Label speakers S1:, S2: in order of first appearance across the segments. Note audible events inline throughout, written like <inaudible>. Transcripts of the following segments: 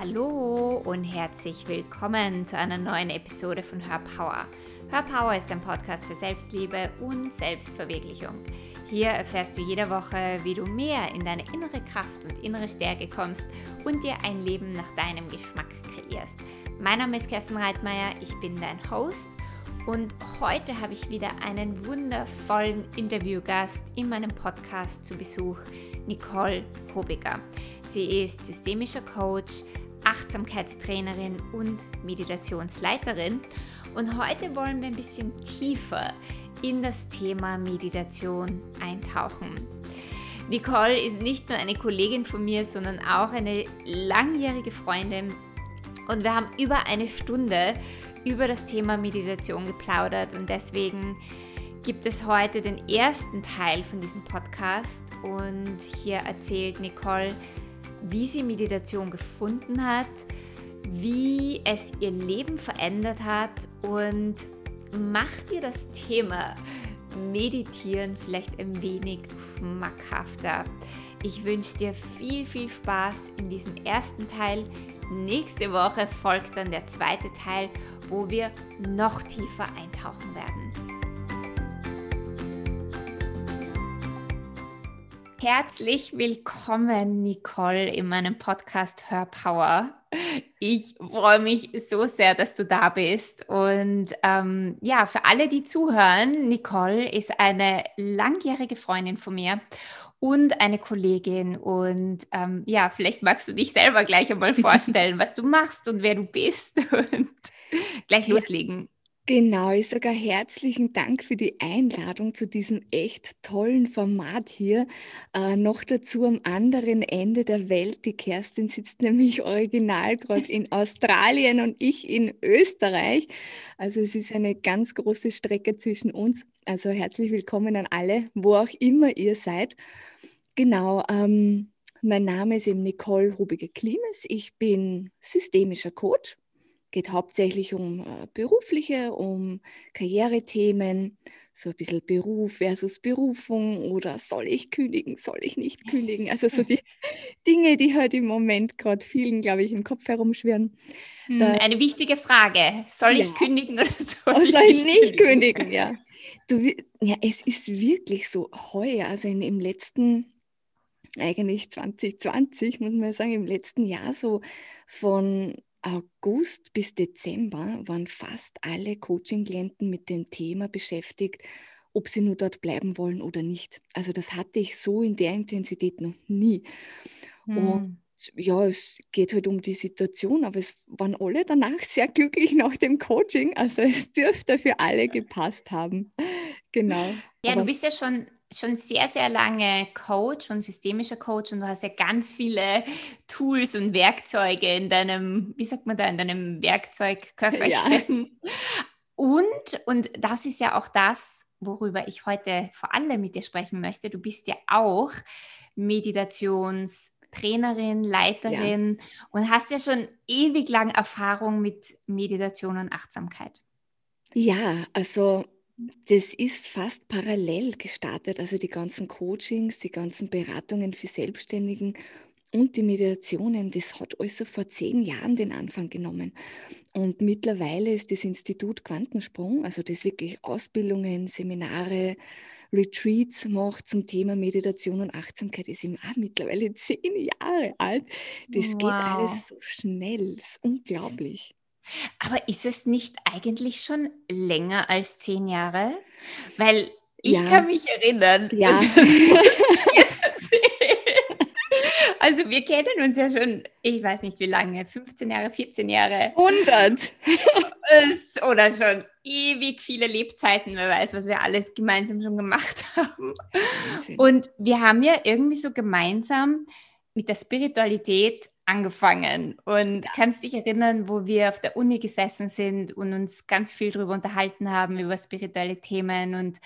S1: Hallo und herzlich willkommen zu einer neuen Episode von Hör Power. Hör Power ist ein Podcast für Selbstliebe und Selbstverwirklichung. Hier erfährst du jede Woche, wie du mehr in deine innere Kraft und innere Stärke kommst und dir ein Leben nach deinem Geschmack kreierst. Mein Name ist Kerstin Reitmeier, ich bin dein Host und heute habe ich wieder einen wundervollen Interviewgast in meinem Podcast zu Besuch, Nicole Hobiger. Sie ist systemischer Coach, Achtsamkeitstrainerin und Meditationsleiterin. Und heute wollen wir ein bisschen tiefer in das Thema Meditation eintauchen. Nicole ist nicht nur eine Kollegin von mir, sondern auch eine langjährige Freundin. Und wir haben über eine Stunde über das Thema Meditation geplaudert. Und deswegen gibt es heute den ersten Teil von diesem Podcast. Und hier erzählt Nicole, wie sie Meditation gefunden hat, wie es ihr Leben verändert hat und macht dir das Thema Meditieren vielleicht ein wenig schmackhafter. Ich wünsche dir viel, viel Spaß in diesem ersten Teil. Nächste Woche folgt dann der zweite Teil, wo wir noch tiefer eintauchen werden. Herzlich willkommen, Nicole, in meinem Podcast Hör Power. Ich freue mich so sehr, dass du da bist. Und ähm, ja, für alle, die zuhören, Nicole ist eine langjährige Freundin von mir und eine Kollegin. Und ähm, ja, vielleicht magst du dich selber gleich einmal <laughs> vorstellen, was du machst und wer du bist <laughs> und gleich loslegen.
S2: Genau, ich sage herzlichen Dank für die Einladung zu diesem echt tollen Format hier. Äh, noch dazu am anderen Ende der Welt. Die Kerstin sitzt <laughs> nämlich original gerade in Australien und ich in Österreich. Also es ist eine ganz große Strecke zwischen uns. Also herzlich willkommen an alle, wo auch immer ihr seid. Genau, ähm, mein Name ist eben Nicole Rubige-Klimes. Ich bin systemischer Coach geht hauptsächlich um äh, berufliche, um Karrierethemen, so ein bisschen Beruf versus Berufung oder soll ich kündigen, soll ich nicht kündigen? Also so <laughs> die Dinge, die halt im Moment gerade vielen, glaube ich, im Kopf herumschwirren.
S1: Hm, da, Eine wichtige Frage. Soll ja. ich kündigen oder <laughs> soll,
S2: oder ich, soll ich nicht kündigen? kündigen? Ja. Du, ja, es ist wirklich so heuer, also in, im letzten, eigentlich 2020, muss man sagen, im letzten Jahr so von August bis Dezember waren fast alle Coaching-Klienten mit dem Thema beschäftigt, ob sie nur dort bleiben wollen oder nicht. Also das hatte ich so in der Intensität noch nie. Hm. Und ja, es geht halt um die Situation, aber es waren alle danach sehr glücklich nach dem Coaching. Also es dürfte für alle gepasst haben. Genau.
S1: Ja, aber du bist ja schon schon sehr, sehr lange Coach und systemischer Coach und du hast ja ganz viele Tools und Werkzeuge in deinem, wie sagt man da, in deinem Werkzeugköfferchen. Ja. Und, und das ist ja auch das, worüber ich heute vor allem mit dir sprechen möchte. Du bist ja auch Meditationstrainerin, Leiterin ja. und hast ja schon ewig lang Erfahrung mit Meditation und Achtsamkeit.
S2: Ja, also das ist fast parallel gestartet. Also die ganzen Coachings, die ganzen Beratungen für Selbstständigen und die Meditationen, das hat alles so vor zehn Jahren den Anfang genommen. Und mittlerweile ist das Institut Quantensprung, also das wirklich Ausbildungen, Seminare, Retreats macht zum Thema Meditation und Achtsamkeit, ist eben auch mittlerweile <laughs> zehn Jahre alt. Das wow. geht alles so schnell, das ist unglaublich.
S1: Aber ist es nicht eigentlich schon länger als zehn Jahre? Weil ich ja. kann mich erinnern. Ja. <laughs> Also wir kennen uns ja schon, ich weiß nicht wie lange, 15 Jahre, 14 Jahre.
S2: 100.
S1: Oder schon ewig viele Lebzeiten, wer weiß, was wir alles gemeinsam schon gemacht haben. Und wir haben ja irgendwie so gemeinsam mit der Spiritualität angefangen und ja. kannst dich erinnern, wo wir auf der Uni gesessen sind und uns ganz viel darüber unterhalten haben, über spirituelle Themen und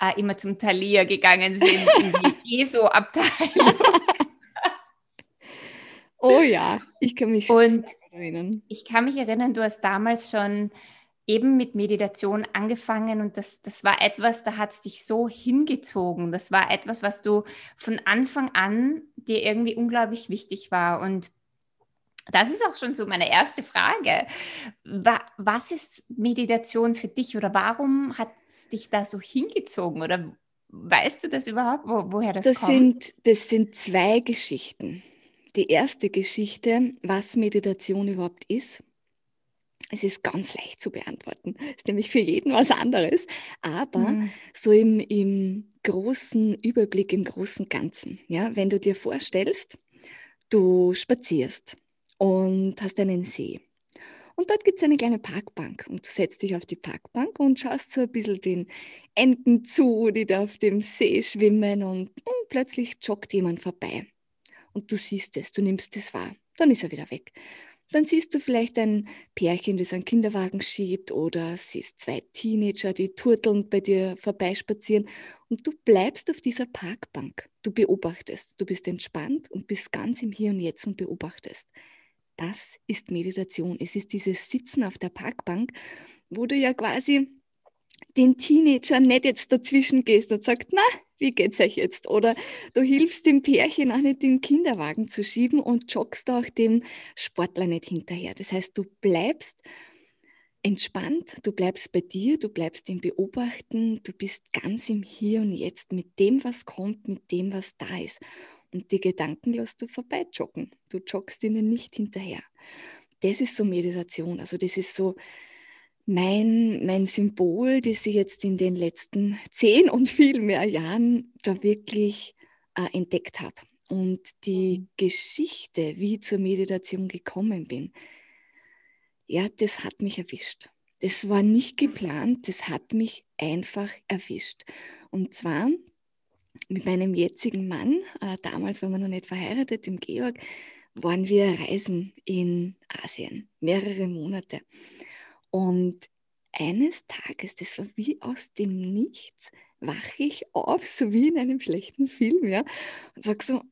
S1: äh, immer zum Thalia gegangen sind, in die <laughs> ESO-Abteilung.
S2: oh ja, ich kann mich
S1: und erinnern. Ich kann mich erinnern, du hast damals schon eben mit Meditation angefangen und das, das war etwas, da hat es dich so hingezogen. Das war etwas, was du von Anfang an dir irgendwie unglaublich wichtig war und das ist auch schon so meine erste Frage. Was ist Meditation für dich oder warum hat es dich da so hingezogen oder weißt du das überhaupt, wo, woher das,
S2: das
S1: kommt?
S2: Sind, das sind zwei Geschichten. Die erste Geschichte, was Meditation überhaupt ist, es ist ganz leicht zu beantworten. Es ist nämlich für jeden was anderes. Aber mhm. so im, im großen Überblick, im großen Ganzen, ja, wenn du dir vorstellst, du spazierst und hast einen See. Und dort gibt es eine kleine Parkbank und du setzt dich auf die Parkbank und schaust so ein bisschen den Enten zu, die da auf dem See schwimmen und, und plötzlich joggt jemand vorbei. Und du siehst es, du nimmst es wahr. Dann ist er wieder weg. Dann siehst du vielleicht ein Pärchen, das einen Kinderwagen schiebt oder siehst zwei Teenager, die turtelnd bei dir vorbeispazieren und du bleibst auf dieser Parkbank. Du beobachtest, du bist entspannt und bist ganz im Hier und Jetzt und beobachtest. Das ist Meditation. Es ist dieses Sitzen auf der Parkbank, wo du ja quasi den Teenager nicht jetzt dazwischen gehst und sagst, na, wie geht's euch jetzt? Oder du hilfst dem Pärchen auch nicht den Kinderwagen zu schieben und joggst auch dem Sportler nicht hinterher. Das heißt, du bleibst entspannt, du bleibst bei dir, du bleibst im Beobachten, du bist ganz im Hier und Jetzt mit dem, was kommt, mit dem, was da ist. Und die Gedanken lässt du vorbei joggen. Du joggst ihnen nicht hinterher. Das ist so Meditation. Also das ist so mein, mein Symbol, das ich jetzt in den letzten zehn und viel mehr Jahren da wirklich äh, entdeckt habe. Und die mhm. Geschichte, wie ich zur Meditation gekommen bin, ja, das hat mich erwischt. Das war nicht geplant, das hat mich einfach erwischt. Und zwar mit meinem jetzigen Mann, äh, damals waren wir noch nicht verheiratet, im Georg, waren wir reisen in Asien, mehrere Monate. Und eines Tages, das war wie aus dem Nichts, wache ich auf, so wie in einem schlechten Film, ja, und sage so,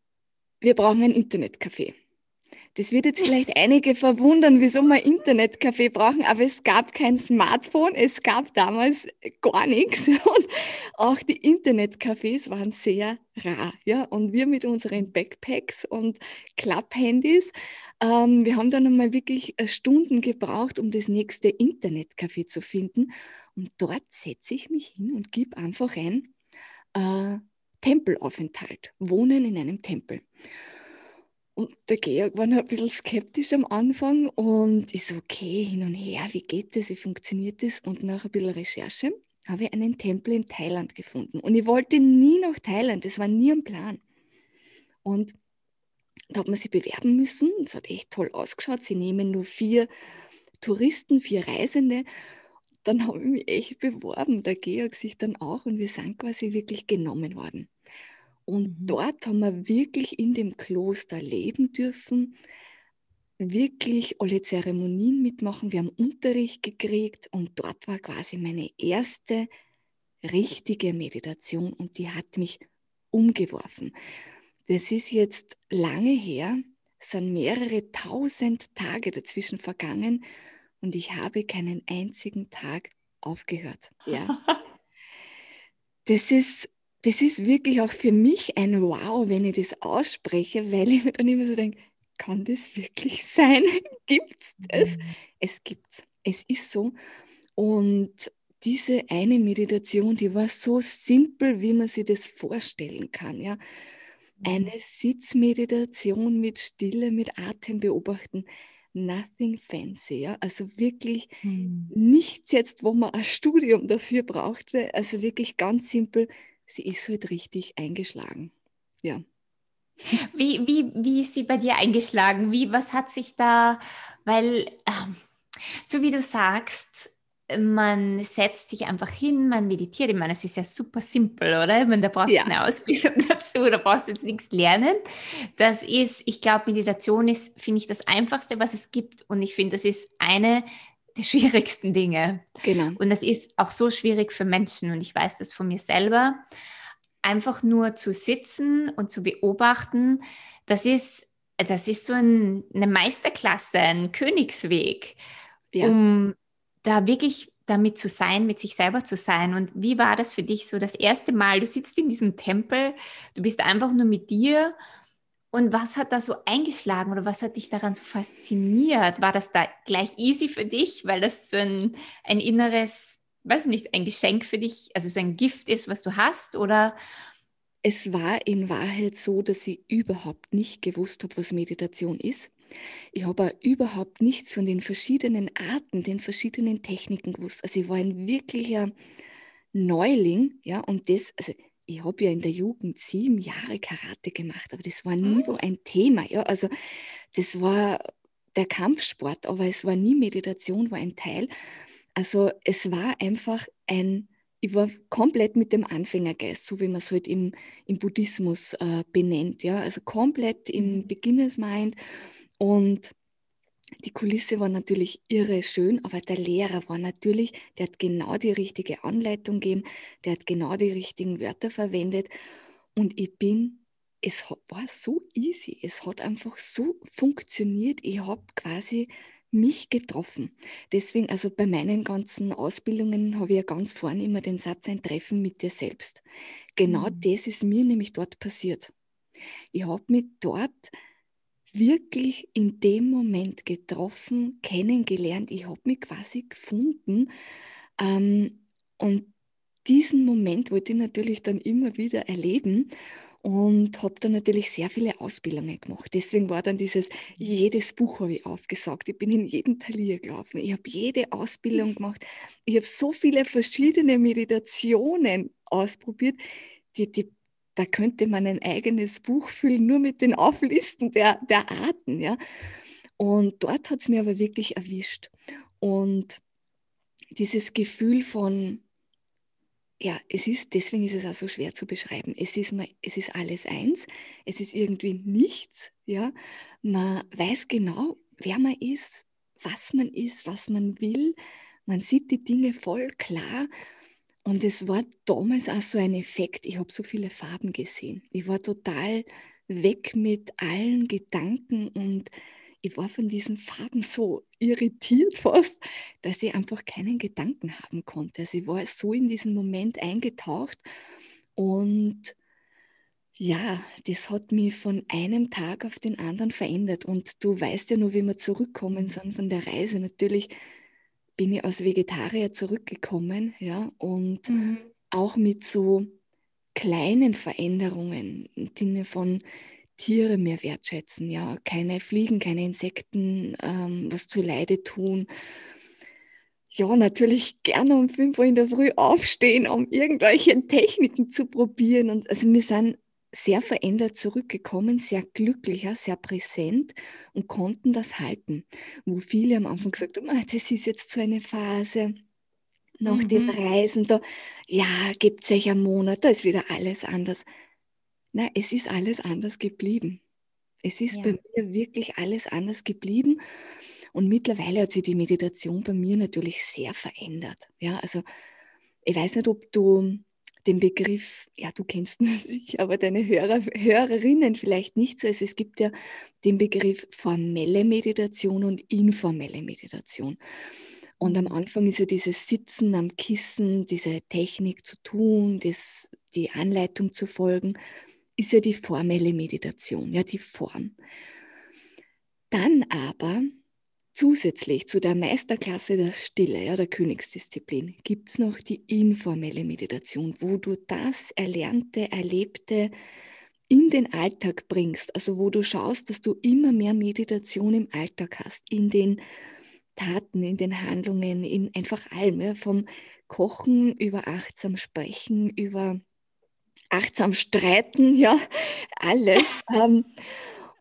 S2: wir brauchen ein Internetcafé. Das wird jetzt vielleicht einige verwundern, wieso wir Internetcafé brauchen, aber es gab kein Smartphone, es gab damals gar nichts <laughs> und auch die Internetcafés waren sehr rar. Ja? Und wir mit unseren Backpacks und Klapphandys, ähm, wir haben dann einmal wirklich äh, Stunden gebraucht, um das nächste Internetcafé zu finden. Und dort setze ich mich hin und gebe einfach ein äh, Tempelaufenthalt, Wohnen in einem Tempel. Und der Georg war noch ein bisschen skeptisch am Anfang und ich so, okay, hin und her, wie geht das, wie funktioniert das? Und nach ein bisschen Recherche habe ich einen Tempel in Thailand gefunden. Und ich wollte nie nach Thailand, das war nie ein Plan. Und da hat man sich bewerben müssen, es hat echt toll ausgeschaut. Sie nehmen nur vier Touristen, vier Reisende. Dann habe ich mich echt beworben, der Georg sich dann auch und wir sind quasi wirklich genommen worden. Und mhm. dort haben wir wirklich in dem Kloster leben dürfen, wirklich alle Zeremonien mitmachen. Wir haben Unterricht gekriegt und dort war quasi meine erste richtige Meditation und die hat mich umgeworfen. Das ist jetzt lange her, es sind mehrere tausend Tage dazwischen vergangen und ich habe keinen einzigen Tag aufgehört. Ja. <laughs> Das ist das ist wirklich auch für mich ein Wow, wenn ich das ausspreche, weil ich mir dann immer so denke, kann das wirklich sein? <laughs> gibt es? Mhm. Es gibt es. Es ist so. Und diese eine Meditation, die war so simpel, wie man sich das vorstellen kann. Ja? Eine mhm. Sitzmeditation mit Stille, mit Atem beobachten. Nothing fancy, ja. Also wirklich hm. nichts jetzt, wo man ein Studium dafür brauchte. Also wirklich ganz simpel sie ist halt richtig eingeschlagen. Ja.
S1: Wie, wie, wie ist sie bei dir eingeschlagen? Wie, was hat sich da, weil, ähm, so wie du sagst, man setzt sich einfach hin, man meditiert. Ich meine, es ist ja super simpel, oder? Ich meine, da brauchst du ja. keine Ausbildung <laughs> dazu, da brauchst du jetzt nichts lernen. Das ist, ich glaube, Meditation ist, finde ich, das Einfachste, was es gibt. Und ich finde, das ist eine der schwierigsten Dinge. Genau. Und das ist auch so schwierig für Menschen und ich weiß das von mir selber. Einfach nur zu sitzen und zu beobachten, das ist, das ist so ein, eine Meisterklasse, ein Königsweg, ja. um da wirklich damit zu sein, mit sich selber zu sein. Und wie war das für dich so das erste Mal? Du sitzt in diesem Tempel, du bist einfach nur mit dir Und was hat da so eingeschlagen oder was hat dich daran so fasziniert? War das da gleich easy für dich, weil das so ein, ein inneres, weiß nicht, ein Geschenk für dich, also so ein Gift ist, was du hast? Oder
S2: es war in Wahrheit so, dass ich überhaupt nicht gewusst habe, was Meditation ist. Ich habe überhaupt nichts von den verschiedenen Arten, den verschiedenen Techniken gewusst. Also ich war ein wirklicher Neuling, ja, und das, also ich habe ja in der Jugend sieben Jahre Karate gemacht, aber das war nie so ein Thema, ja, also das war der Kampfsport, aber es war nie Meditation, war ein Teil. Also es war einfach ein ich war komplett mit dem Anfängergeist, so wie man es halt im, im Buddhismus äh, benennt. Ja? Also komplett im mhm. Beginners Mind. Und die Kulisse war natürlich irre schön, aber der Lehrer war natürlich, der hat genau die richtige Anleitung gegeben, der hat genau die richtigen Wörter verwendet. Und ich bin, es war so easy, es hat einfach so funktioniert. Ich habe quasi mich getroffen. Deswegen, also bei meinen ganzen Ausbildungen habe ich ja ganz vorne immer den Satz, ein Treffen mit dir selbst. Genau mhm. das ist mir nämlich dort passiert. Ich habe mich dort wirklich in dem Moment getroffen, kennengelernt. Ich habe mich quasi gefunden. Ähm, und diesen Moment wollte ich natürlich dann immer wieder erleben und habe dann natürlich sehr viele Ausbildungen gemacht. Deswegen war dann dieses, jedes Buch habe ich aufgesagt. Ich bin in jeden Talier gelaufen. Ich habe jede Ausbildung <laughs> gemacht. Ich habe so viele verschiedene Meditationen ausprobiert. Die, die, da könnte man ein eigenes Buch füllen, nur mit den Auflisten der, der Arten. Ja? Und dort hat es mir aber wirklich erwischt. Und dieses Gefühl von, ja, es ist, deswegen ist es auch so schwer zu beschreiben. Es ist, es ist alles eins, es ist irgendwie nichts. Ja? Man weiß genau, wer man ist, was man ist, was man will. Man sieht die Dinge voll klar. Und es war damals auch so ein Effekt. Ich habe so viele Farben gesehen. Ich war total weg mit allen Gedanken und ich war von diesen Farben so irritiert <laughs> fast, dass ich einfach keinen Gedanken haben konnte. Also ich war so in diesen Moment eingetaucht und ja, das hat mich von einem Tag auf den anderen verändert. Und du weißt ja nur, wie wir zurückkommen sind von der Reise. Natürlich bin ich als Vegetarier zurückgekommen, ja, und mhm. auch mit so kleinen Veränderungen im Sinne von Tiere mehr wertschätzen, ja, keine Fliegen, keine Insekten, ähm, was zu Leide tun. Ja, natürlich gerne um 5 Uhr in der Früh aufstehen, um irgendwelche Techniken zu probieren. Und also wir sind sehr verändert zurückgekommen, sehr glücklicher, sehr präsent und konnten das halten. Wo viele am Anfang gesagt haben, ah, das ist jetzt so eine Phase nach mhm. dem Reisen, da ja, gibt es sicher einen Monat, da ist wieder alles anders. Na, es ist alles anders geblieben. Es ist ja. bei mir wirklich alles anders geblieben. Und mittlerweile hat sich die Meditation bei mir natürlich sehr verändert. Ja, also ich weiß nicht, ob du den Begriff, ja, du kennst <laughs> ihn sicher, aber deine Hörer, Hörerinnen vielleicht nicht so. Also es gibt ja den Begriff formelle Meditation und informelle Meditation. Und am mhm. Anfang ist ja dieses Sitzen am Kissen, diese Technik zu tun, das, die Anleitung zu folgen ist ja die formelle Meditation, ja die Form. Dann aber zusätzlich zu der Meisterklasse der Stille, ja, der Königsdisziplin, gibt es noch die informelle Meditation, wo du das Erlernte, Erlebte in den Alltag bringst, also wo du schaust, dass du immer mehr Meditation im Alltag hast, in den Taten, in den Handlungen, in einfach allem, ja, vom Kochen über achtsam Sprechen, über achtsam streiten, <laughs> ja, alles. ähm,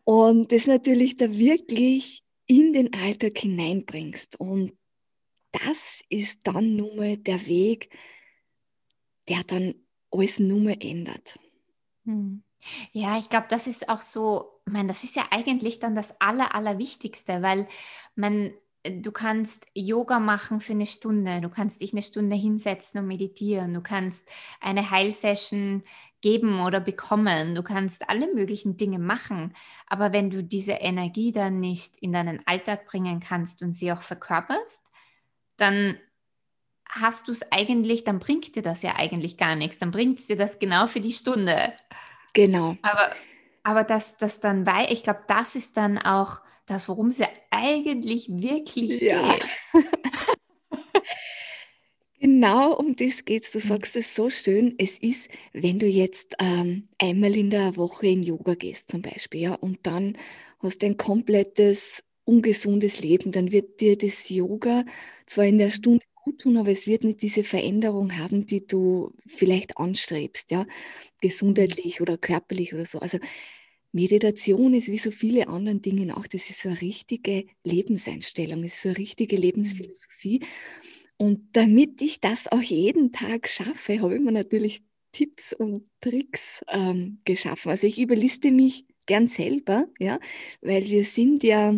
S2: und das natürlich da wirklich in den Alltag hineinbringst. Und das ist dann nun mal der Weg, der dann alles nur mal ändert.
S1: Hm. Ja, ich glaube, das ist auch so, man, das ist ja eigentlich dann das Aller, Allerwichtigste, weil man du kannst Yoga machen für eine Stunde, du kannst dich eine Stunde hinsetzen und meditieren, du kannst eine Heilsession geben oder bekommen, du kannst alle möglichen Dinge machen, aber wenn du diese Energie dann nicht in deinen Alltag bringen kannst und sie auch verkörperst, dann hast du es eigentlich, dann bringt dir das ja eigentlich gar nichts, dann bringt es dir das genau für die Stunde.
S2: Genau.
S1: Aber aber dass das dann, weil ich glaube, das ist dann auch das, worum es ja eigentlich wirklich ja. geht. <laughs>
S2: Genau um das geht es. Du mhm. sagst es so schön. Es ist, wenn du jetzt ähm, einmal in der Woche in Yoga gehst, zum Beispiel, ja, und dann hast du ein komplettes ungesundes Leben, dann wird dir das Yoga zwar in der mhm. Stunde gut tun, aber es wird nicht diese Veränderung haben, die du vielleicht anstrebst, ja, gesundheitlich oder körperlich oder so. Also Meditation ist wie so viele andere Dinge auch, das ist so eine richtige Lebenseinstellung, ist so eine richtige mhm. Und damit ich das auch jeden Tag schaffe, habe ich mir natürlich Tipps und Tricks ähm, geschaffen. Also ich überliste mich gern selber, ja, weil wir sind ja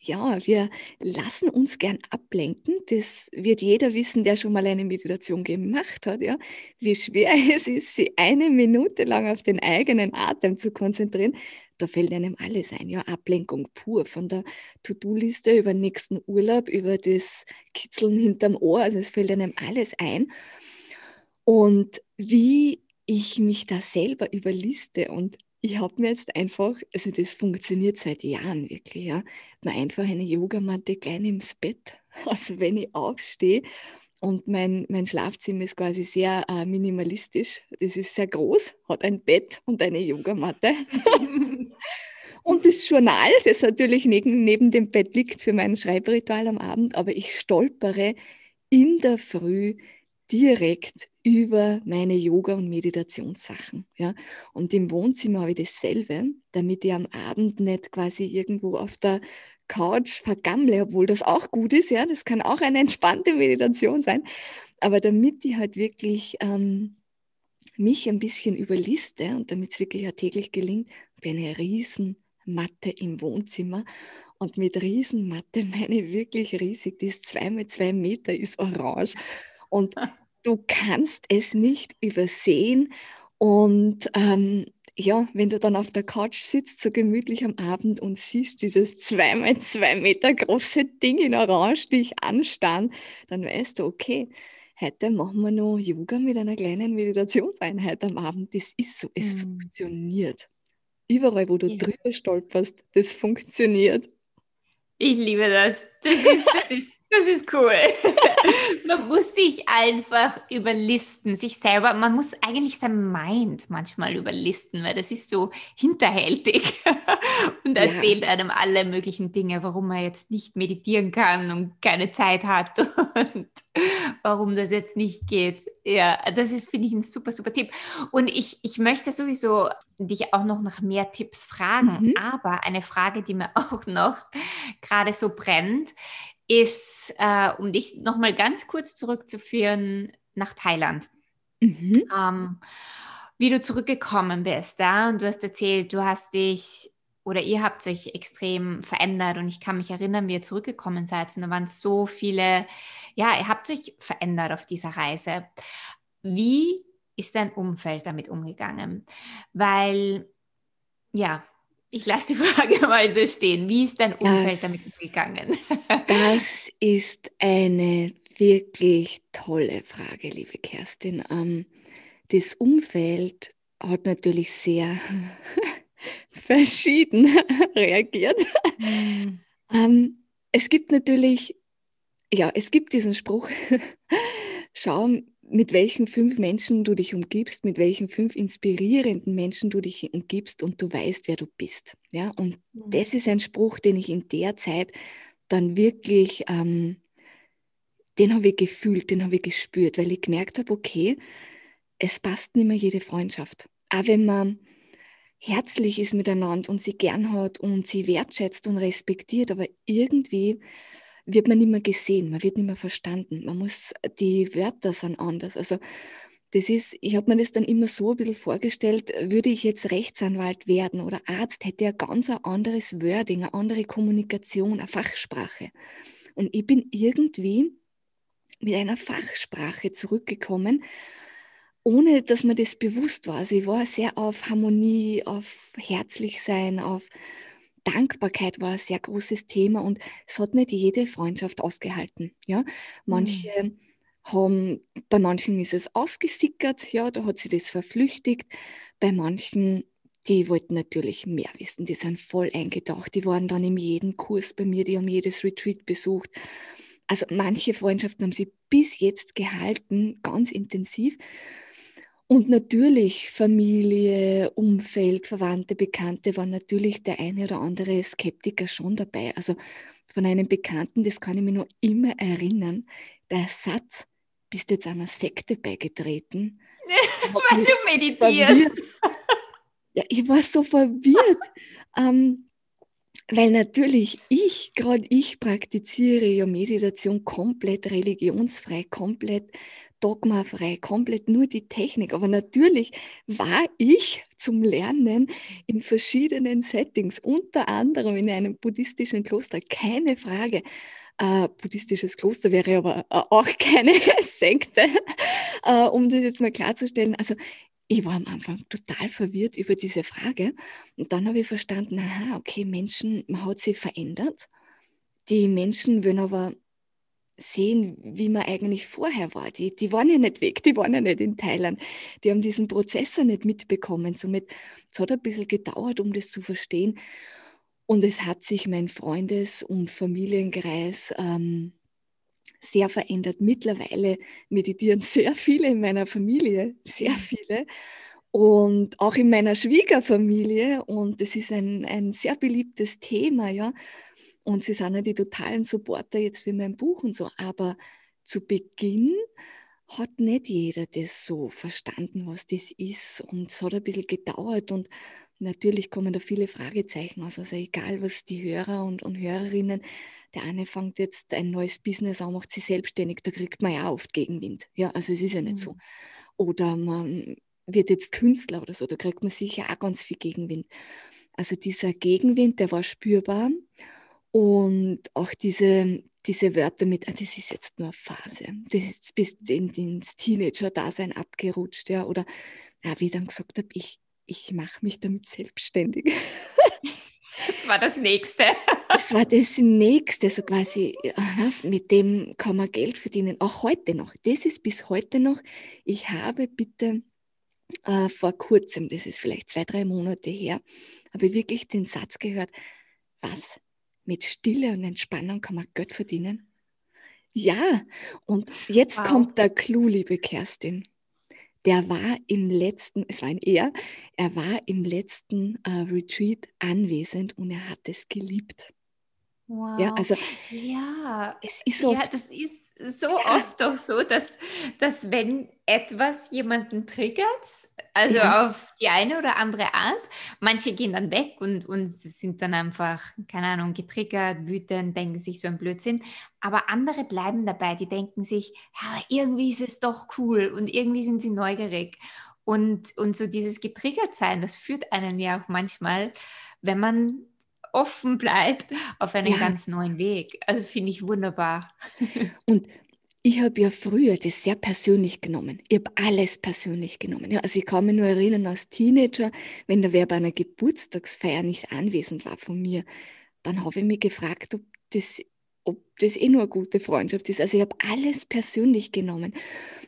S2: ja, wir lassen uns gern ablenken. Das wird jeder wissen, der schon mal eine Meditation gemacht hat, ja, wie schwer <laughs> es ist, sich eine Minute lang auf den eigenen Atem zu konzentrieren. Da fällt einem alles ein, ja, Ablenkung pur, von der To-Do-Liste über den nächsten Urlaub, über das Kitzeln hinterm Ohr, also es fällt einem alles ein. Und wie ich mich da selber überliste und ich habe mir jetzt einfach, also das funktioniert seit Jahren wirklich, ja, mir einfach eine Yogamatte klein ins Bett. <laughs> Also wenn ich aufstehe und mein, mein Schlafzimmer ist quasi sehr äh, minimalistisch, das ist sehr groß, hat ein Bett und eine Yogamatte. <laughs> und das Journal, das natürlich neben, neben dem Bett liegt für mein Schreibritual am Abend, aber ich stolpere in der Früh direkt über meine Yoga- und Meditationssachen. Ja? Und im Wohnzimmer habe ich dasselbe, damit ich am Abend nicht quasi irgendwo auf der Couch vergammle, obwohl das auch gut ist. Ja? Das kann auch eine entspannte Meditation sein. Aber damit ich halt wirklich ähm, mich ein bisschen überliste und damit es wirklich ja täglich gelingt, habe ich eine Riesenmatte im Wohnzimmer. Und mit Riesenmatte <laughs> meine ich wirklich riesig. Die ist zwei mit zwei Meter, ist orange. Und du kannst es nicht übersehen. Und ähm, ja, wenn du dann auf der Couch sitzt, so gemütlich am Abend und siehst dieses zweimal zwei Meter große Ding in Orange dich anstarren, dann weißt du, okay, heute machen wir noch Yoga mit einer kleinen Meditationseinheit am Abend. Das ist so, es mhm. funktioniert. Überall, wo du ja. drüber stolperst, das funktioniert.
S1: Ich liebe das. Das ist, das ist das ist cool. <laughs> man muss sich einfach überlisten, sich selber, man muss eigentlich sein Mind manchmal überlisten, weil das ist so hinterhältig <laughs> und erzählt ja. einem alle möglichen Dinge, warum man jetzt nicht meditieren kann und keine Zeit hat <laughs> und warum das jetzt nicht geht. Ja, das ist, finde ich, ein super, super Tipp. Und ich, ich möchte sowieso dich auch noch nach mehr Tipps fragen, mhm. aber eine Frage, die mir auch noch gerade so brennt, ist, äh, um dich nochmal ganz kurz zurückzuführen nach Thailand. Mhm. Ähm, wie du zurückgekommen bist, ja? und du hast erzählt, du hast dich oder ihr habt euch extrem verändert und ich kann mich erinnern, wie ihr zurückgekommen seid und da waren so viele, ja, ihr habt euch verändert auf dieser Reise. Wie ist dein Umfeld damit umgegangen? Weil, ja, ich lasse die <laughs> Frage mal so stehen. Wie ist dein Umfeld das, damit umgegangen?
S2: das ist eine wirklich tolle Frage, liebe Kerstin. Ähm, das Umfeld hat natürlich sehr <laughs> verschieden <laughs> reagiert. Mhm. Es gibt natürlich, ja, es gibt diesen Spruch, schau mit welchen fünf Menschen du dich umgibst, mit welchen fünf inspirierenden Menschen du dich umgibst und du weißt, wer du bist. Ja, und mhm. das ist ein Spruch, den ich in der Zeit dann wirklich, ähm, den habe ich gefühlt, den habe ich gespürt, weil ich gemerkt habe, okay, es passt nicht mehr jede Freundschaft. Auch wenn man herzlich ist miteinander und sie gern hat und sie wertschätzt und respektiert, aber irgendwie wird man nicht mehr gesehen, man wird nicht mehr verstanden. Man muss, die Wörter sind anders. Also das ist, ich habe mir das dann immer so ein bisschen vorgestellt, würde ich jetzt Rechtsanwalt werden oder Arzt, hätte er ganz ein anderes Wording, eine andere Kommunikation, eine Fachsprache. Und ich bin irgendwie mit einer Fachsprache zurückgekommen, ohne dass mir das bewusst war. Also ich war sehr auf Harmonie, auf herzlich sein, auf Dankbarkeit war ein sehr großes Thema und es hat nicht jede Freundschaft ausgehalten. Ja? Manche mhm. haben, bei manchen ist es ausgesickert, ja, da hat sie das verflüchtigt, bei manchen, die wollten natürlich mehr wissen, die sind voll eingetaucht, die waren dann in jedem Kurs bei mir, die haben jedes Retreat besucht. Also manche Freundschaften haben sie bis jetzt gehalten, ganz intensiv. Und natürlich Familie, Umfeld, Verwandte, Bekannte waren natürlich der eine oder andere Skeptiker schon dabei. Also von einem Bekannten, das kann ich mich noch immer erinnern, der Satz, bist du jetzt einer Sekte beigetreten? <laughs>
S1: Weil du meditierst.
S2: Ja, ich war so verwirrt, <laughs> ähm, weil natürlich ich, gerade ich praktiziere ja Meditation komplett religionsfrei, komplett dogmafrei, komplett nur die Technik. Aber natürlich war ich zum Lernen in verschiedenen Settings, unter anderem in einem buddhistischen Kloster, keine Frage. Äh, buddhistisches Kloster wäre aber äh, auch keine <laughs> Sekte, äh, um das jetzt mal klarzustellen. Also ich war am Anfang total verwirrt über diese Frage und dann habe ich verstanden, aha, okay, Menschen, man hat sich verändert. Die Menschen wollen aber sehen, wie man eigentlich vorher war. Die, die waren ja nicht weg, die waren ja nicht in Thailand. Die haben diesen Prozess ja nicht mitbekommen. Somit es hat ein bisschen gedauert, um das zu verstehen. Und es hat sich mein Freundes- und Familienkreis ähm, sehr verändert. Mittlerweile meditieren <laughs> sehr viele in meiner Familie, sehr mhm. viele. Und auch in meiner Schwiegerfamilie. Und das ist ein, ein sehr beliebtes Thema, ja. Und sie sind ja die totalen Supporter jetzt für mein Buch und so. Aber zu Beginn hat nicht jeder das so verstanden, was das ist. Und es hat ein bisschen gedauert. Und natürlich kommen da viele Fragezeichen aus. Also egal, was die Hörer und, und Hörerinnen, der eine fängt jetzt ein neues Business an, macht sich selbstständig, da kriegt man ja oft Gegenwind. Ja, also es ist ja nicht mhm. so. Oder man wird jetzt Künstler oder so, da kriegt man sicher auch ganz viel Gegenwind. Also dieser Gegenwind, der war spürbar. Und auch diese, diese Wörter mit, ah, das ist jetzt nur eine Phase, das ist bis in, ins Teenager-Dasein abgerutscht, ja, oder ja, wie ich dann gesagt habe, ich, ich mache mich damit selbstständig.
S1: Das war das Nächste.
S2: Das war das Nächste, so quasi, mit dem kann man Geld verdienen, auch heute noch. Das ist bis heute noch. Ich habe bitte äh, vor kurzem, das ist vielleicht zwei, drei Monate her, habe ich wirklich den Satz gehört, was, mit Stille und Entspannung kann man Geld verdienen? Ja, und jetzt wow. kommt der Clou, liebe Kerstin der war im letzten, es war ein Er, er war im letzten äh, Retreat anwesend und er hat es geliebt.
S1: Wow. Ja, also ja, es ist so. Ja, das ist so oft doch so, dass, dass wenn etwas jemanden triggert, also ja. auf die eine oder andere Art, manche gehen dann weg und, und sind dann einfach, keine Ahnung, getriggert, wütend, denken sich so ein Blödsinn, aber andere bleiben dabei, die denken sich, ja, irgendwie ist es doch cool und irgendwie sind sie neugierig. Und, und so dieses getriggert sein, das führt einen ja auch manchmal, wenn man offen bleibt auf einen ja. ganz neuen Weg. Also finde ich wunderbar.
S2: Und ich habe ja früher das sehr persönlich genommen. Ich habe alles persönlich genommen. Ja, also ich kann mich nur erinnern, als Teenager, wenn der wer bei einer Geburtstagsfeier nicht anwesend war von mir, dann habe ich mich gefragt, ob das, ob das eh nur eine gute Freundschaft ist. Also ich habe alles persönlich genommen.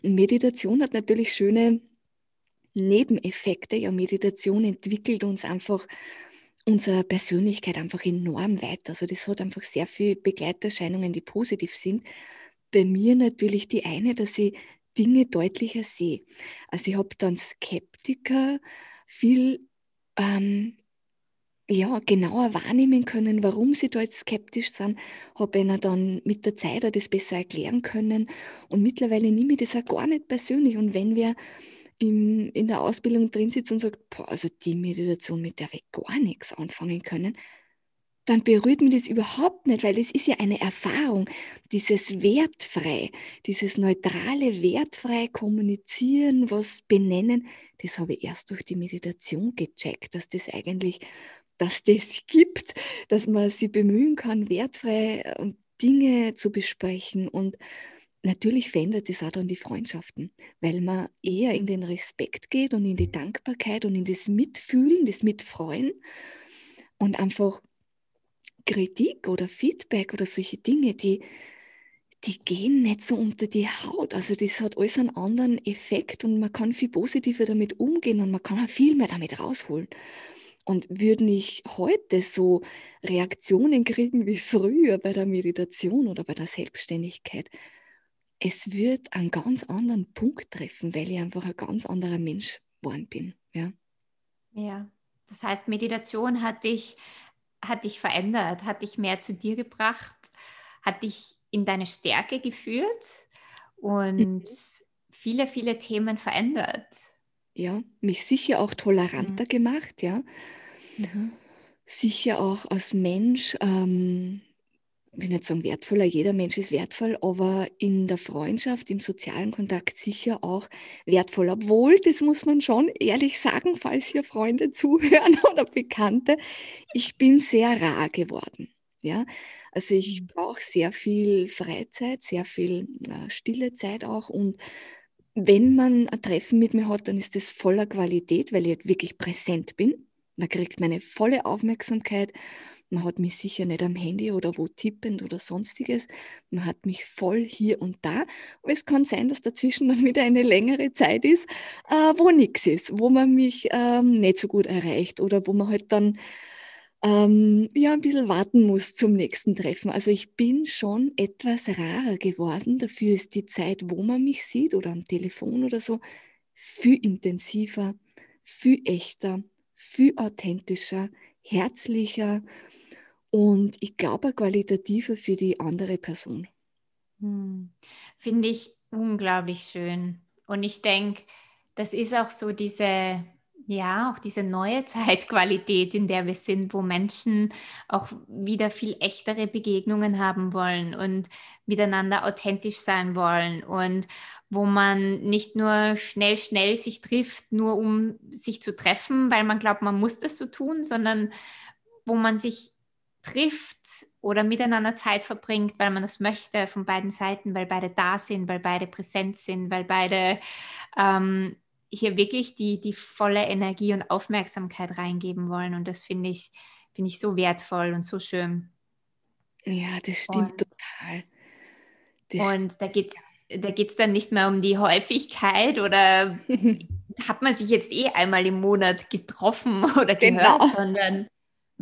S2: Und Meditation hat natürlich schöne Nebeneffekte. Ja, Meditation entwickelt uns einfach unsere Persönlichkeit einfach enorm weiter. Also das hat einfach sehr viele Begleiterscheinungen, die positiv sind. Bei mir natürlich die eine, dass ich Dinge deutlicher sehe. Also ich habe dann Skeptiker viel ähm, ja, genauer wahrnehmen können, warum sie dort skeptisch sind, habe ihnen dann mit der Zeit das besser erklären können. Und mittlerweile nehme ich das auch gar nicht persönlich. Und wenn wir in, in der Ausbildung drin sitzt und sagt, boah, also die Meditation, mit der wir gar nichts anfangen können, dann berührt mich das überhaupt nicht, weil das ist ja eine Erfahrung, dieses wertfrei, dieses neutrale, wertfrei kommunizieren, was benennen, das habe ich erst durch die Meditation gecheckt, dass das eigentlich, dass das <laughs> gibt, dass man sich bemühen kann, wertfrei äh, Dinge zu besprechen und Natürlich verändert es auch dann die Freundschaften, weil man eher in den Respekt geht und in die Dankbarkeit und in das Mitfühlen, das Mitfreuen und einfach Kritik oder Feedback oder solche Dinge, die, die gehen nicht so unter die Haut. Also das hat alles einen anderen Effekt und man kann viel positiver damit umgehen und man kann auch viel mehr damit rausholen. Und würden ich heute so Reaktionen kriegen wie früher bei der Meditation oder bei der Selbstständigkeit, es wird einen ganz anderen Punkt treffen, weil ich einfach ein ganz anderer Mensch geworden bin. Ja,
S1: ja. das heißt, Meditation hat dich, hat dich verändert, hat dich mehr zu dir gebracht, hat dich in deine Stärke geführt und mhm. viele, viele Themen verändert.
S2: Ja, mich sicher auch toleranter mhm. gemacht, ja. Mhm. Sicher auch als Mensch ähm, ich will nicht sagen wertvoller, jeder Mensch ist wertvoll, aber in der Freundschaft, im sozialen Kontakt sicher auch wertvoll. Obwohl, das muss man schon ehrlich sagen, falls hier Freunde <laughs> zuhören oder Bekannte, ich bin sehr rar geworden. Ja, also ich mhm. brauche sehr viel Freizeit, sehr viel äh, stille Zeit auch und wenn man ein Treffen mit mir hat, dann ist das voller Qualität, weil ich halt wirklich präsent bin. Man kriegt meine volle Aufmerksamkeit man hat mich sicher nicht am Handy oder wo tippend oder sonstiges. Man hat mich voll hier und da. Aber es kann sein, dass dazwischen <laughs> dann wieder eine längere Zeit ist, äh, wo nichts ist, wo man mich ähm, nicht so gut erreicht oder wo man halt dann ähm, ja ein bisschen warten muss zum nächsten Treffen. Also ich bin schon etwas rarer geworden. Dafür ist die Zeit, wo man mich sieht oder am Telefon oder so, viel intensiver, viel echter, viel authentischer, herzlicher und ich glaube qualitativer für die andere Person.
S1: Hm. Finde ich unglaublich schön. Und ich denke, das ist auch so diese, ja, auch diese neue <laughs> Zeitqualität, in der wir sind, wo Menschen auch wieder viel echtere Begegnungen haben wollen und miteinander authentisch sein wollen und wo man nicht nur schnell, schnell sich trifft, nur um sich zu treffen, weil man glaubt, man muss das so tun, sondern wo man sich trifft oder miteinander Zeit verbringt, weil man das möchte von beiden Seiten, weil beide da sind, weil beide präsent sind, weil beide ähm, hier wirklich die, die volle Energie und Aufmerksamkeit reingeben wollen. Und das finde ich, finde ich so wertvoll und so schön.
S2: Ja, das stimmt und, total.
S1: Das und da geht es da geht's dann nicht mehr um die Häufigkeit oder <laughs> hat man sich jetzt eh einmal im Monat getroffen oder gehört, genau. sondern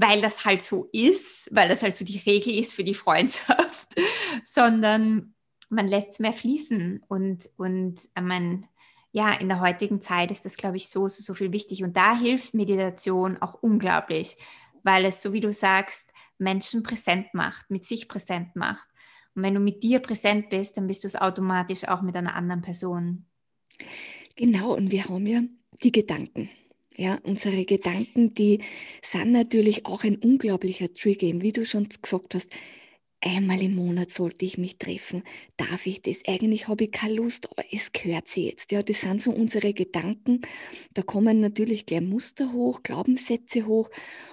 S1: weil das halt so ist, weil das halt so die Regel ist für die Freundschaft, <laughs> sondern man lässt es mehr fließen. Und, und meine, ja, in der heutigen Zeit ist das, glaube ich, so, so, so viel wichtig. Und da hilft Meditation auch unglaublich, weil es, so wie du sagst, Menschen präsent macht, mit sich präsent macht. Und wenn du mit dir präsent bist, dann bist du es automatisch auch mit einer anderen Person.
S2: Genau, und wir haben ja die Gedanken. Ja, unsere Gedanken, die sind natürlich auch ein unglaublicher Trigger. Wie du schon gesagt hast, einmal im Monat sollte ich mich treffen. Darf ich das? Eigentlich habe ich keine Lust, aber es gehört sie jetzt. Ja, das sind so unsere Gedanken. Da kommen natürlich gleich Muster hoch, Glaubenssätze hoch.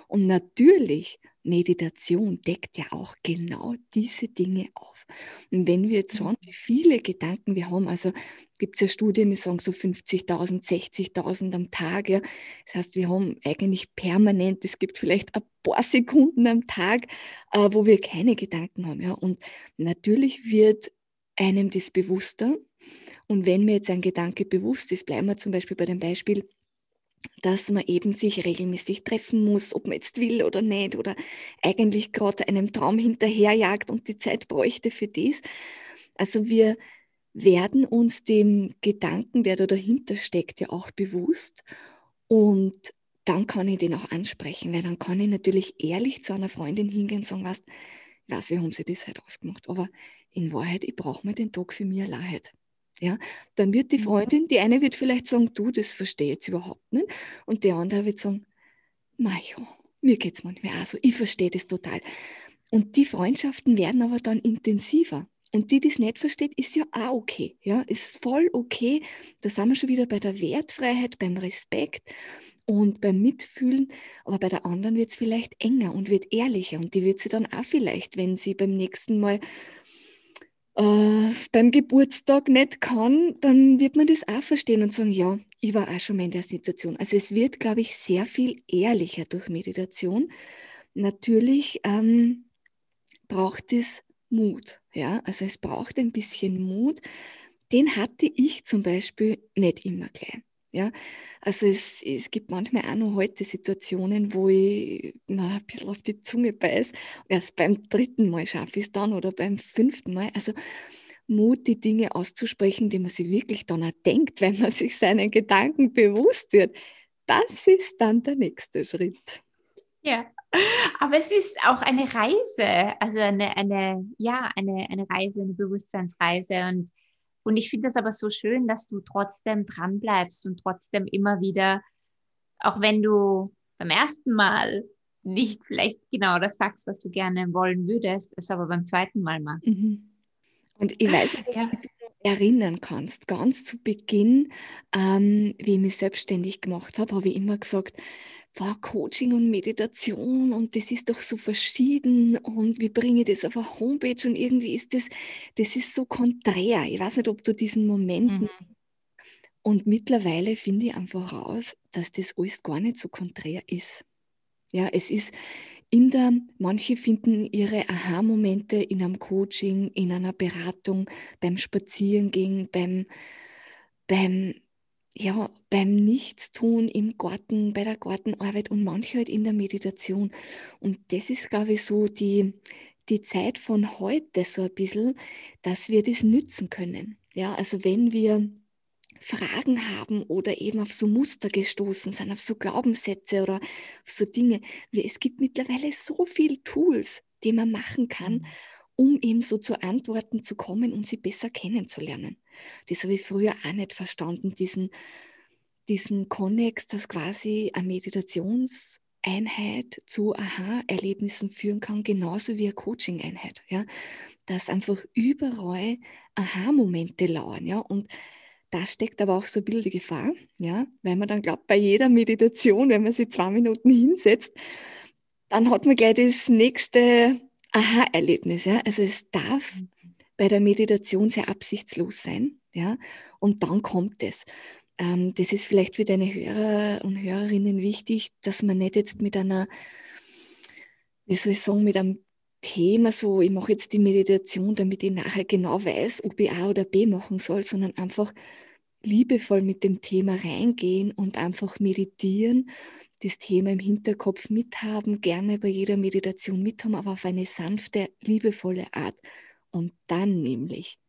S2: Und natürlich Meditation deckt ja auch genau diese Dinge auf. Und wenn wir jetzt schauen, wie viele Gedanken wir haben, also gibt es ja Studien, die sagen so 50.000, 60.000 am Tag. Ja. Das heißt, wir haben eigentlich permanent, es gibt vielleicht ein paar Sekunden am Tag, äh, wo wir keine Gedanken haben. Ja. Und natürlich wird einem das bewusster. Und wenn mir jetzt ein Gedanke bewusst ist, bleiben wir zum Beispiel bei dem Beispiel, dass man eben sich regelmäßig treffen muss, ob man jetzt will oder nicht, oder eigentlich gerade einem Traum hinterherjagt und die Zeit bräuchte für das. Also wir werden uns dem Gedanken, der da dahinter steckt, ja auch bewusst. Und dann kann ich den auch ansprechen, weil dann kann ich natürlich ehrlich zu einer Freundin hingehen und sagen, ich weiß, wie haben sie das halt ausgemacht, aber in Wahrheit, ich brauche mir den Tag für mich allein. Ja, dann wird die mhm. Freundin, die eine wird vielleicht sagen, du, das verstehe ich jetzt überhaupt nicht. Und die andere wird sagen, na ja, mir geht es manchmal auch so, ich verstehe das total. Und die Freundschaften werden aber dann intensiver. Und die, die es nicht versteht, ist ja auch okay. Ja, ist voll okay. Da sind wir schon wieder bei der Wertfreiheit, beim Respekt und beim Mitfühlen. Aber bei der anderen wird es vielleicht enger und wird ehrlicher. Und die wird sie dann auch vielleicht, wenn sie beim nächsten Mal äh, beim Geburtstag nicht kann, dann wird man das auch verstehen und sagen, ja, ich war auch schon mal in der Situation. Also es wird, glaube ich, sehr viel ehrlicher durch Meditation. Natürlich ähm, braucht es Mut. Ja, also es braucht ein bisschen Mut. Den hatte ich zum Beispiel nicht immer gleich. Ja, also es, es gibt manchmal auch noch heute Situationen, wo ich na, ein bisschen auf die Zunge beiß. Erst beim dritten Mal schaffe ich es dann oder beim fünften Mal. Also Mut, die Dinge auszusprechen, die man sich wirklich dann auch denkt, wenn man <laughs> sich seinen Gedanken bewusst wird. Das ist dann der nächste Schritt.
S1: Ja, aber es ist auch eine Reise, also eine, eine, ja, eine, eine Reise, eine Bewusstseinsreise. Und, und ich finde das aber so schön, dass du trotzdem dran bleibst und trotzdem immer wieder, auch wenn du beim ersten Mal nicht vielleicht genau das sagst, was du gerne wollen würdest, es aber beim zweiten Mal machst. Mhm.
S2: Und ich weiß nicht, ja. ob du dich erinnern kannst, ganz zu Beginn, ähm, wie ich mich selbstständig gemacht habe, habe ich immer gesagt, war Coaching und Meditation und das ist doch so verschieden und wie bringe ich das auf eine Homepage und irgendwie ist das, das ist so konträr. Ich weiß nicht, ob du diesen Moment. Mhm. Und mittlerweile finde ich einfach raus, dass das alles gar nicht so konträr ist. Ja, es ist in der, manche finden ihre Aha-Momente in einem Coaching, in einer Beratung, beim Spazierengehen, beim, beim ja, beim Nichtstun im Garten, bei der Gartenarbeit und manche halt in der Meditation. Und das ist, glaube ich, so die, die Zeit von heute so ein bisschen, dass wir das nützen können. Ja, also wenn wir Fragen haben oder eben auf so Muster gestoßen sind, auf so Glaubenssätze oder auf so Dinge. Es gibt mittlerweile so viele Tools, die man machen kann, mhm. um eben so zu Antworten zu kommen und sie besser kennenzulernen. Das habe ich früher auch nicht verstanden, diesen, diesen Konnex, dass quasi eine Meditationseinheit zu Aha-Erlebnissen führen kann, genauso wie eine Coaching-Einheit. Ja? Dass einfach überall Aha-Momente lauern. Ja? Und da steckt aber auch so ein bisschen die Gefahr, ja? weil man dann glaubt, bei jeder Meditation, wenn man sich zwei Minuten hinsetzt, dann hat man gleich das nächste Aha-Erlebnis. Ja? Also es darf bei der Meditation sehr absichtslos sein. Ja? Und dann kommt es. Ähm, das ist vielleicht für deine Hörer und Hörerinnen wichtig, dass man nicht jetzt mit einer, wie soll ich sagen, mit einem Thema so, ich mache jetzt die Meditation, damit ich nachher genau weiß, ob ich A oder B machen soll, sondern einfach liebevoll mit dem Thema reingehen und einfach meditieren, das Thema im Hinterkopf mithaben, gerne bei jeder Meditation mithaben, aber auf eine sanfte, liebevolle Art. Und dann nämlich,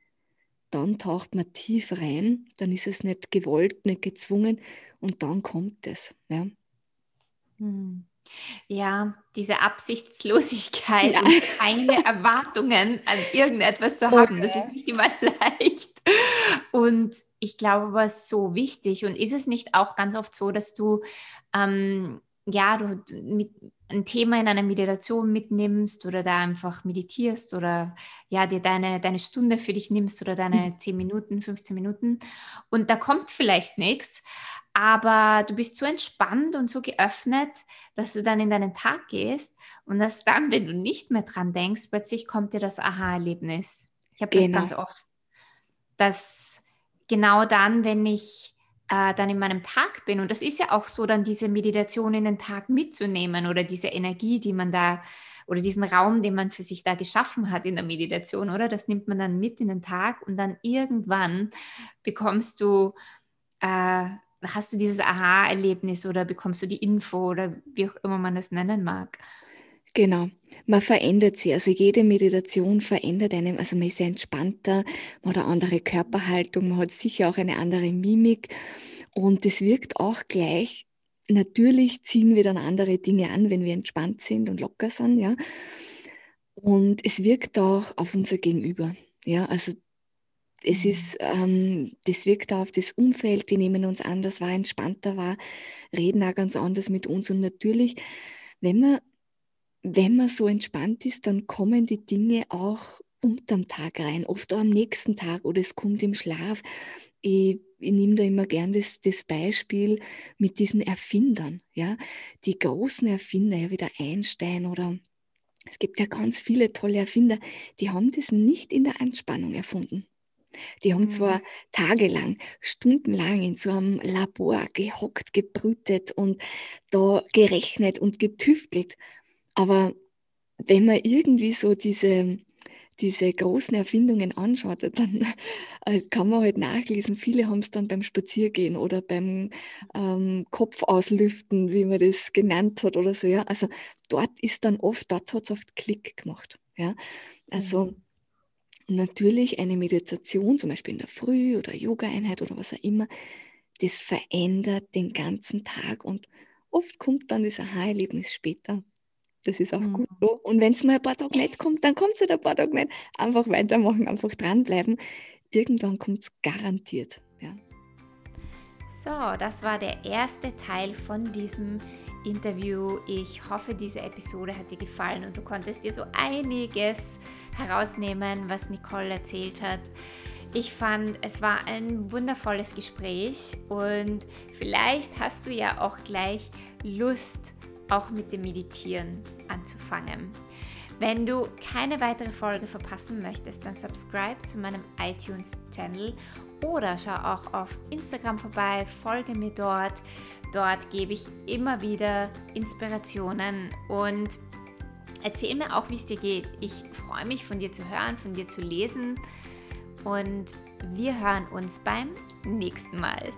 S2: dann taucht man tief rein, dann ist es nicht gewollt, nicht gezwungen und dann kommt es. Ja,
S1: hm. ja diese Absichtslosigkeit ja. keine <laughs> Erwartungen an irgendetwas zu haben, okay. das ist nicht immer <laughs> leicht. Und ich glaube, aber so wichtig. Und ist es nicht auch ganz oft so, dass du ähm, ja, du mit ein Thema in einer Meditation mitnimmst oder da einfach meditierst oder ja, dir deine, deine Stunde für dich nimmst oder deine mhm. 10 Minuten, 15 Minuten und da kommt vielleicht nichts, aber du bist so entspannt und so geöffnet, dass du dann in deinen Tag gehst und dass dann, wenn du nicht mehr dran denkst, plötzlich kommt dir das Aha-Erlebnis. Ich habe genau. das ganz oft, dass genau dann, wenn ich äh, dann in meinem Tag bin. Und das ist ja auch so, dann diese Meditation in den Tag mitzunehmen oder diese Energie, die man da oder diesen Raum, den man für sich da geschaffen hat in der Meditation, oder? Das nimmt man dann mit in den Tag und dann irgendwann bekommst du, äh, hast du dieses Aha-Erlebnis oder bekommst du die Info oder wie auch immer man das nennen mag.
S2: Genau, man verändert sich. Also jede Meditation verändert einem. Also man ist ja entspannter, man hat eine andere Körperhaltung, man hat sicher auch eine andere Mimik und es wirkt auch gleich. Natürlich ziehen wir dann andere Dinge an, wenn wir entspannt sind und locker sind, ja. Und es wirkt auch auf unser Gegenüber, ja. Also es mhm. ist, ähm, das wirkt auch auf das Umfeld, die nehmen uns anders wahr, entspannter wahr, reden auch ganz anders mit uns und natürlich, wenn man wenn man so entspannt ist, dann kommen die Dinge auch unterm Tag rein, oft auch am nächsten Tag oder es kommt im Schlaf. Ich, ich nehme da immer gern das, das Beispiel mit diesen Erfindern, ja, die großen Erfinder, ja, wie der Einstein oder es gibt ja ganz viele tolle Erfinder, die haben das nicht in der Anspannung erfunden. Die haben mhm. zwar tagelang, stundenlang in so einem Labor gehockt, gebrütet und da gerechnet und getüftelt aber wenn man irgendwie so diese, diese großen Erfindungen anschaut, dann äh, kann man halt nachlesen, viele haben es dann beim Spaziergehen oder beim ähm, Kopf auslüften, wie man das genannt hat oder so. Ja? Also dort ist dann oft, dort hat es oft Klick gemacht. Ja? Also mhm. natürlich eine Meditation, zum Beispiel in der Früh oder Yoga-Einheit oder was auch immer, das verändert den ganzen Tag und oft kommt dann das Aha-Erlebnis später. Das ist auch mhm. gut so. Und wenn es mal ein paar Tage nicht kommt, dann kommt es halt ein paar Tage nicht. Einfach weitermachen, einfach dranbleiben. Irgendwann kommt es garantiert. Ja.
S1: So, das war der erste Teil von diesem Interview. Ich hoffe, diese Episode hat dir gefallen und du konntest dir so einiges herausnehmen, was Nicole erzählt hat. Ich fand, es war ein wundervolles Gespräch und vielleicht hast du ja auch gleich Lust, auch mit dem Meditieren anzufangen. Wenn du keine weitere Folge verpassen möchtest, dann subscribe zu meinem iTunes-Channel oder schau auch auf Instagram vorbei, folge mir dort. Dort gebe ich immer wieder Inspirationen und erzähl mir auch, wie es dir geht. Ich freue mich von dir zu hören, von dir zu lesen und wir hören uns beim nächsten Mal.